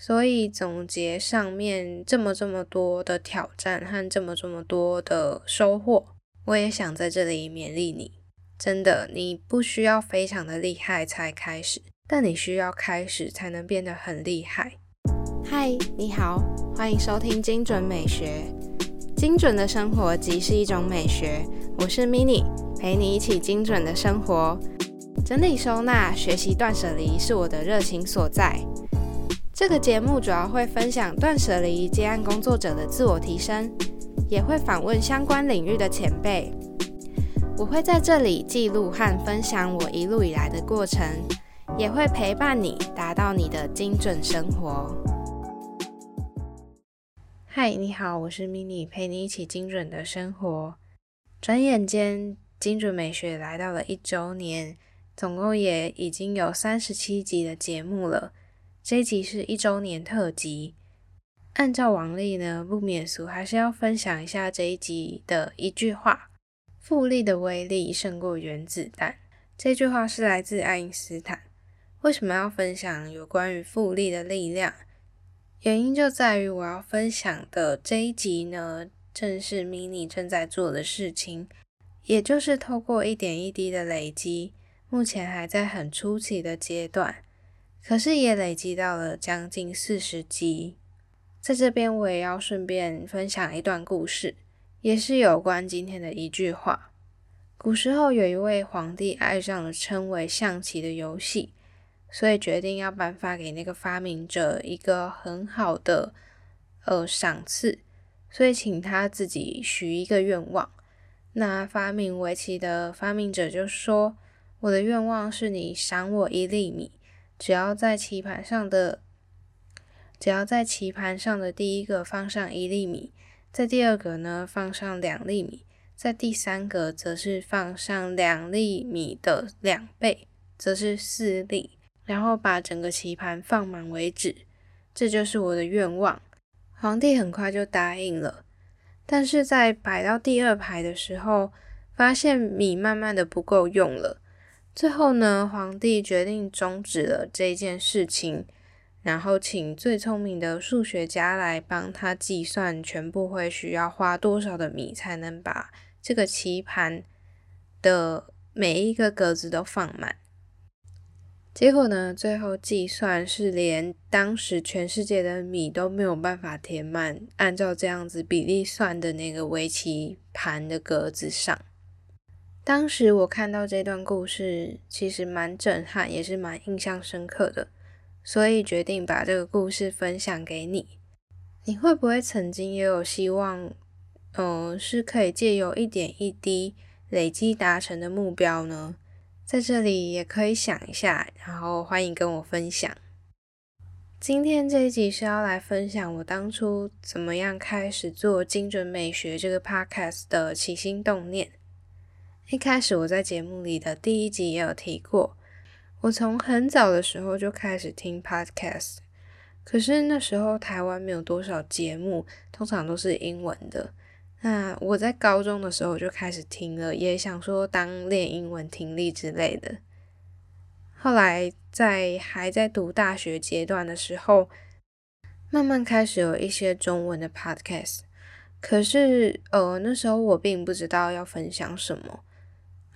所以总结上面这么这么多的挑战和这么这么多的收获，我也想在这里勉励你。真的，你不需要非常的厉害才开始，但你需要开始才能变得很厉害。嗨，你好，欢迎收听精准美学。精准的生活即是一种美学。我是 Mini，陪你一起精准的生活。整理收纳、学习断舍离是我的热情所在。这个节目主要会分享断舍离接案工作者的自我提升，也会访问相关领域的前辈。我会在这里记录和分享我一路以来的过程，也会陪伴你达到你的精准生活。嗨，你好，我是 Mini，陪你一起精准的生活。转眼间，精准美学来到了一周年，总共也已经有三十七集的节目了。这一集是一周年特辑，按照往例呢，不免俗，还是要分享一下这一集的一句话：复利的威力胜过原子弹。这句话是来自爱因斯坦。为什么要分享有关于复利的力量？原因就在于我要分享的这一集呢，正是 mini 正在做的事情，也就是透过一点一滴的累积，目前还在很初期的阶段。可是也累积到了将近四十集，在这边我也要顺便分享一段故事，也是有关今天的一句话。古时候有一位皇帝爱上了称为象棋的游戏，所以决定要颁发给那个发明者一个很好的呃赏赐，所以请他自己许一个愿望。那发明围棋的发明者就说：“我的愿望是你赏我一粒米。”只要在棋盘上的，只要在棋盘上的第一个放上一粒米，在第二个呢放上两粒米，在第三个则是放上两粒米的两倍，则是四粒，然后把整个棋盘放满为止。这就是我的愿望。皇帝很快就答应了，但是在摆到第二排的时候，发现米慢慢的不够用了。最后呢，皇帝决定终止了这件事情，然后请最聪明的数学家来帮他计算全部会需要花多少的米才能把这个棋盘的每一个格子都放满。结果呢，最后计算是连当时全世界的米都没有办法填满，按照这样子比例算的那个围棋盘的格子上。当时我看到这段故事，其实蛮震撼，也是蛮印象深刻的，所以决定把这个故事分享给你。你会不会曾经也有希望，嗯，是可以借由一点一滴累积达成的目标呢？在这里也可以想一下，然后欢迎跟我分享。今天这一集是要来分享我当初怎么样开始做精准美学这个 podcast 的起心动念。一开始我在节目里的第一集也有提过，我从很早的时候就开始听 podcast，可是那时候台湾没有多少节目，通常都是英文的。那我在高中的时候就开始听了，也想说当练英文听力之类的。后来在还在读大学阶段的时候，慢慢开始有一些中文的 podcast，可是呃那时候我并不知道要分享什么。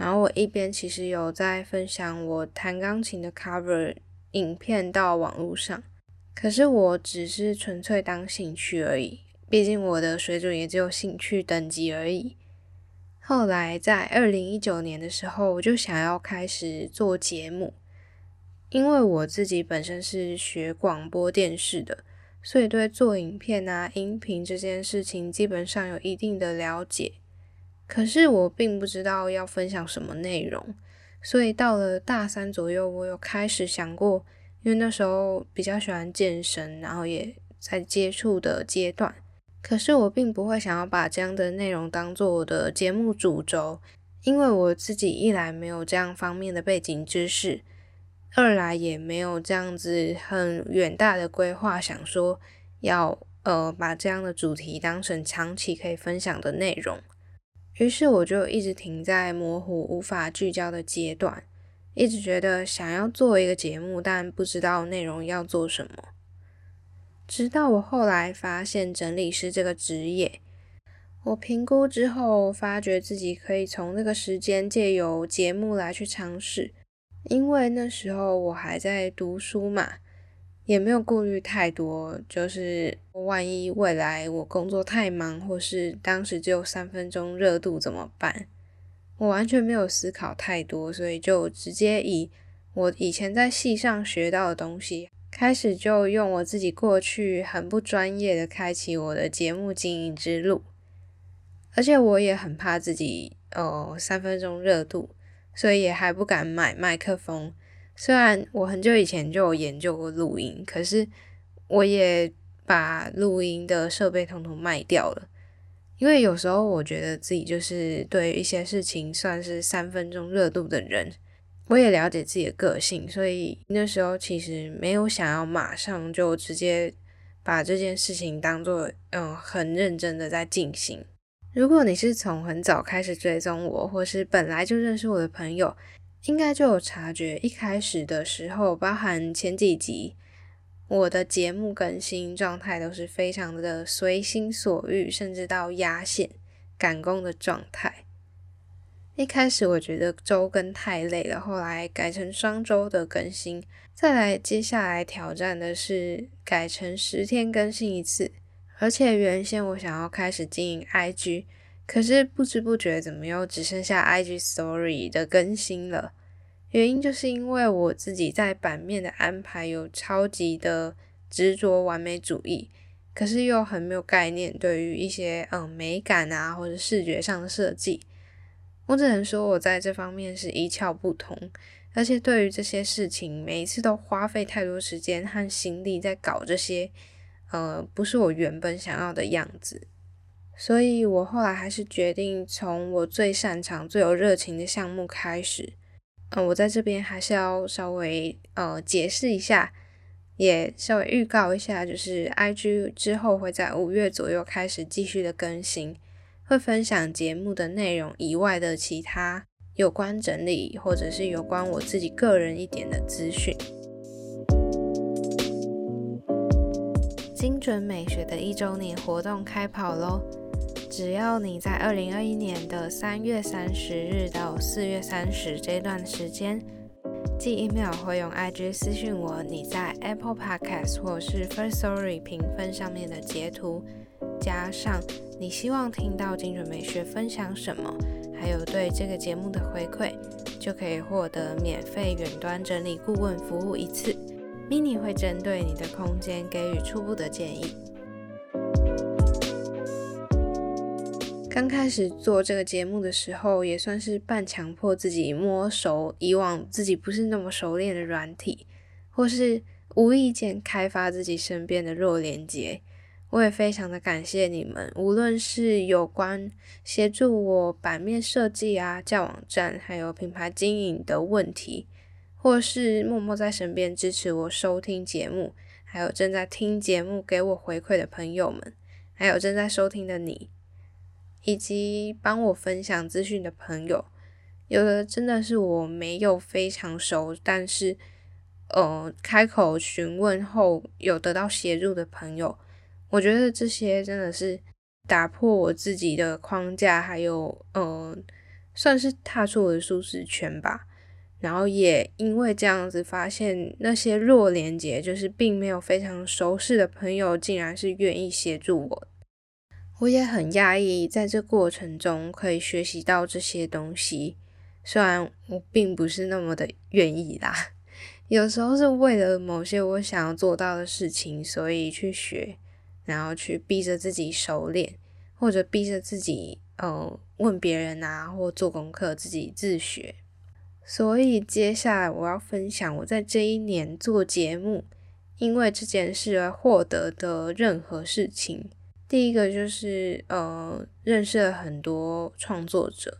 然后我一边其实有在分享我弹钢琴的 cover 影片到网络上，可是我只是纯粹当兴趣而已，毕竟我的水准也只有兴趣等级而已。后来在二零一九年的时候，我就想要开始做节目，因为我自己本身是学广播电视的，所以对做影片啊、音频这件事情基本上有一定的了解。可是我并不知道要分享什么内容，所以到了大三左右，我有开始想过，因为那时候比较喜欢健身，然后也在接触的阶段。可是我并不会想要把这样的内容当做我的节目主轴，因为我自己一来没有这样方面的背景知识，二来也没有这样子很远大的规划，想说要呃把这样的主题当成长期可以分享的内容。于是我就一直停在模糊、无法聚焦的阶段，一直觉得想要做一个节目，但不知道内容要做什么。直到我后来发现整理师这个职业，我评估之后，发觉自己可以从那个时间借由节目来去尝试，因为那时候我还在读书嘛。也没有顾虑太多，就是万一未来我工作太忙，或是当时只有三分钟热度怎么办？我完全没有思考太多，所以就直接以我以前在戏上学到的东西，开始就用我自己过去很不专业的开启我的节目经营之路。而且我也很怕自己哦三分钟热度，所以也还不敢买麦克风。虽然我很久以前就有研究过录音，可是我也把录音的设备统统卖掉了。因为有时候我觉得自己就是对一些事情算是三分钟热度的人，我也了解自己的个性，所以那时候其实没有想要马上就直接把这件事情当做嗯很认真的在进行。如果你是从很早开始追踪我，或是本来就认识我的朋友，应该就有察觉，一开始的时候，包含前几集，我的节目更新状态都是非常的随心所欲，甚至到压线赶工的状态。一开始我觉得周更太累了，后来改成双周的更新，再来接下来挑战的是改成十天更新一次。而且原先我想要开始经营 IG。可是不知不觉，怎么又只剩下 IG Story 的更新了？原因就是因为我自己在版面的安排有超级的执着完美主义，可是又很没有概念，对于一些嗯美感啊或者视觉上的设计，我只能说我在这方面是一窍不通，而且对于这些事情，每一次都花费太多时间和心力在搞这些，呃，不是我原本想要的样子。所以我后来还是决定从我最擅长、最有热情的项目开始。嗯，我在这边还是要稍微呃解释一下，也稍微预告一下，就是 IG 之后会在五月左右开始继续的更新，会分享节目的内容以外的其他有关整理或者是有关我自己个人一点的资讯。精准美学的一周年活动开跑喽！只要你在二零二一年的三月三十日到四月三十这段时间寄 email 或用 IG 私讯我你在 Apple Podcast 或是 First Story 评分上面的截图，加上你希望听到精准美学分享什么，还有对这个节目的回馈，就可以获得免费远端整理顾问服务一次。Mini 会针对你的空间给予初步的建议。刚开始做这个节目的时候，也算是半强迫自己摸熟以往自己不是那么熟练的软体，或是无意间开发自己身边的弱连接。我也非常的感谢你们，无论是有关协助我版面设计啊、教网站，还有品牌经营的问题，或是默默在身边支持我收听节目，还有正在听节目给我回馈的朋友们，还有正在收听的你。以及帮我分享资讯的朋友，有的真的是我没有非常熟，但是呃开口询问后有得到协助的朋友，我觉得这些真的是打破我自己的框架，还有呃算是踏出我的舒适圈吧。然后也因为这样子，发现那些弱连接，就是并没有非常熟识的朋友，竟然是愿意协助我。我也很讶异，在这过程中可以学习到这些东西。虽然我并不是那么的愿意啦，有时候是为了某些我想要做到的事情，所以去学，然后去逼着自己熟练，或者逼着自己呃问别人啊，或做功课自己自学。所以接下来我要分享我在这一年做节目，因为这件事而获得的任何事情。第一个就是呃，认识了很多创作者。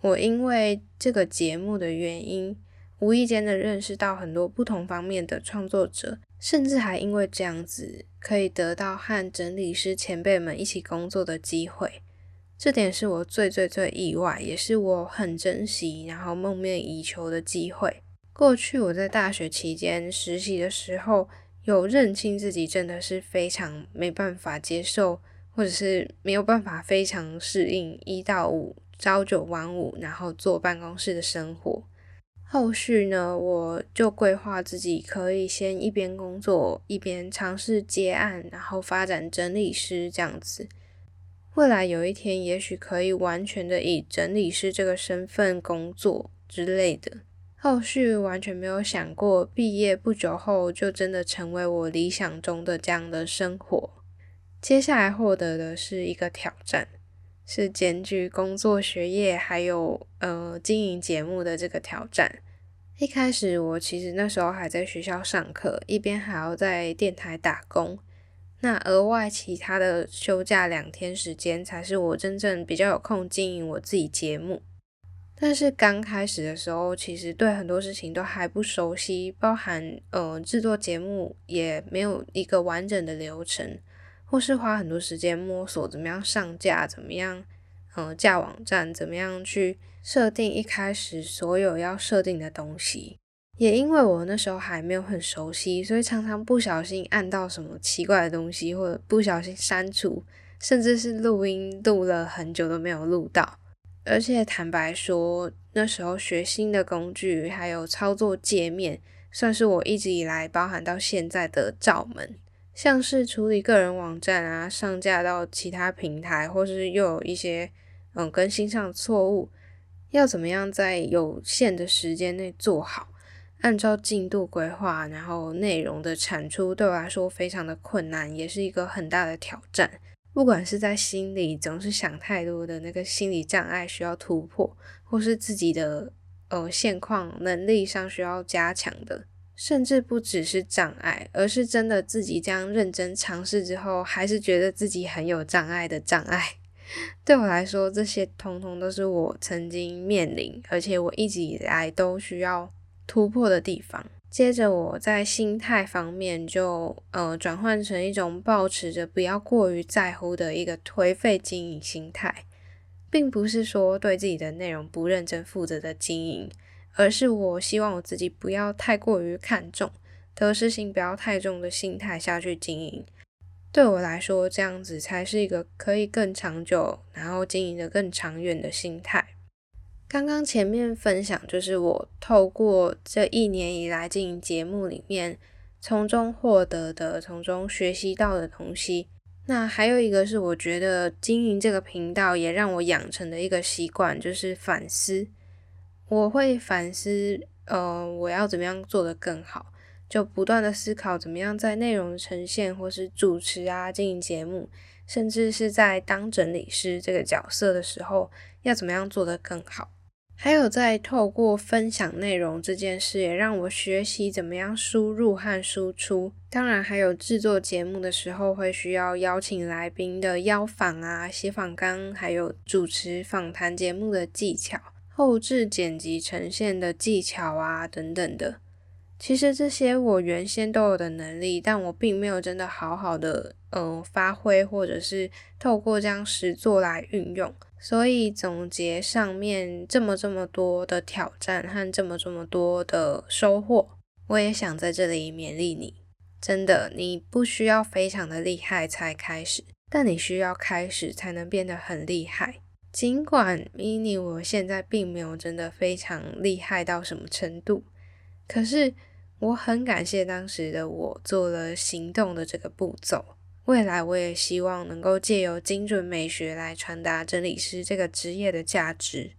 我因为这个节目的原因，无意间的认识到很多不同方面的创作者，甚至还因为这样子，可以得到和整理师前辈们一起工作的机会。这点是我最最最意外，也是我很珍惜，然后梦寐以求的机会。过去我在大学期间实习的时候。有认清自己真的是非常没办法接受，或者是没有办法非常适应一到五朝九晚五，然后坐办公室的生活。后续呢，我就规划自己可以先一边工作一边尝试接案，然后发展整理师这样子。未来有一天，也许可以完全的以整理师这个身份工作之类的。后续完全没有想过，毕业不久后就真的成为我理想中的这样的生活。接下来获得的是一个挑战。是兼具工作、学业还有呃经营节目的这个挑战。一开始我其实那时候还在学校上课，一边还要在电台打工。那额外其他的休假两天时间，才是我真正比较有空经营我自己节目。但是刚开始的时候，其实对很多事情都还不熟悉，包含呃制作节目也没有一个完整的流程。或是花很多时间摸索怎么样上架，怎么样，嗯，架网站，怎么样去设定一开始所有要设定的东西。也因为我那时候还没有很熟悉，所以常常不小心按到什么奇怪的东西，或者不小心删除，甚至是录音录了很久都没有录到。而且坦白说，那时候学新的工具还有操作界面，算是我一直以来包含到现在的罩门。像是处理个人网站啊，上架到其他平台，或是又有一些嗯更新上的错误，要怎么样在有限的时间内做好，按照进度规划，然后内容的产出对我来说非常的困难，也是一个很大的挑战。不管是在心里总是想太多的那个心理障碍需要突破，或是自己的呃现况能力上需要加强的。甚至不只是障碍，而是真的自己这样认真尝试之后，还是觉得自己很有障碍的障碍。对我来说，这些通通都是我曾经面临，而且我一直以来都需要突破的地方。接着，我在心态方面就呃转换成一种保持着不要过于在乎的一个颓废经营心态，并不是说对自己的内容不认真负责的经营。而是我希望我自己不要太过于看重得失心，不要太重的心态下去经营。对我来说，这样子才是一个可以更长久，然后经营的更长远的心态。刚刚前面分享就是我透过这一年以来经营节目里面，从中获得的、从中学习到的东西。那还有一个是，我觉得经营这个频道也让我养成的一个习惯，就是反思。我会反思，呃，我要怎么样做得更好，就不断的思考怎么样在内容呈现，或是主持啊、经营节目，甚至是在当整理师这个角色的时候，要怎么样做得更好。还有在透过分享内容这件事，也让我学习怎么样输入和输出。当然，还有制作节目的时候，会需要邀请来宾的邀访啊、写访纲，还有主持访谈节目的技巧。后置剪辑呈现的技巧啊，等等的，其实这些我原先都有的能力，但我并没有真的好好的嗯发挥，或者是透过这样实做来运用。所以总结上面这么这么多的挑战和这么这么多的收获，我也想在这里勉励你，真的，你不需要非常的厉害才开始，但你需要开始才能变得很厉害。尽管 mini 我现在并没有真的非常厉害到什么程度，可是我很感谢当时的我做了行动的这个步骤。未来我也希望能够借由精准美学来传达整理师这个职业的价值，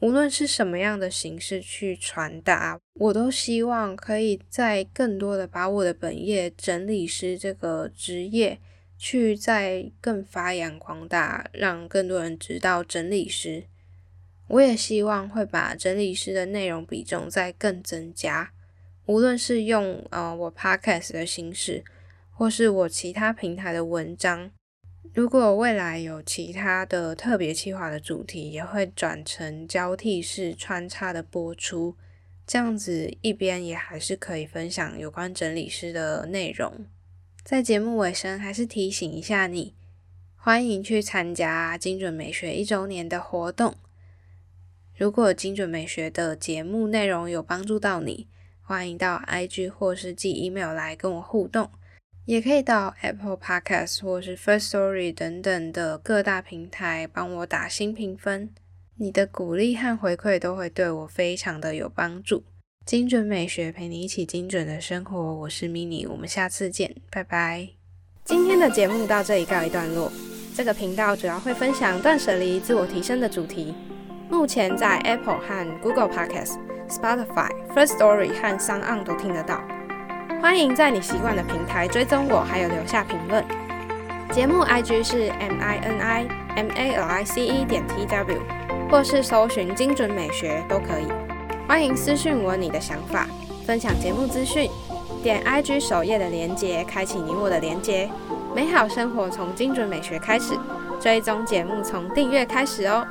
无论是什么样的形式去传达，我都希望可以在更多的把我的本业整理师这个职业。去再更发扬光大，让更多人知道整理师。我也希望会把整理师的内容比重再更增加，无论是用呃我 podcast 的形式，或是我其他平台的文章。如果未来有其他的特别企划的主题，也会转成交替式穿插的播出，这样子一边也还是可以分享有关整理师的内容。在节目尾声，还是提醒一下你，欢迎去参加精准美学一周年的活动。如果精准美学的节目内容有帮助到你，欢迎到 IG 或是寄 email 来跟我互动，也可以到 Apple Podcast 或是 First Story 等等的各大平台帮我打新评分。你的鼓励和回馈都会对我非常的有帮助。精准美学陪你一起精准的生活，我是 Mini，我们下次见，拜拜。今天的节目到这里告一段落。这个频道主要会分享断舍离、自我提升的主题。目前在 Apple 和 Google Podcast、Spotify、First Story 和 s o n 都听得到。欢迎在你习惯的平台追踪我，还有留下评论。节目 IG 是 M I N I M A L I C E 点 T W，或是搜寻精准美学都可以。欢迎私讯我你的想法，分享节目资讯，点 IG 首页的连接，开启你我的连接。美好生活从精准美学开始，追踪节目从订阅开始哦。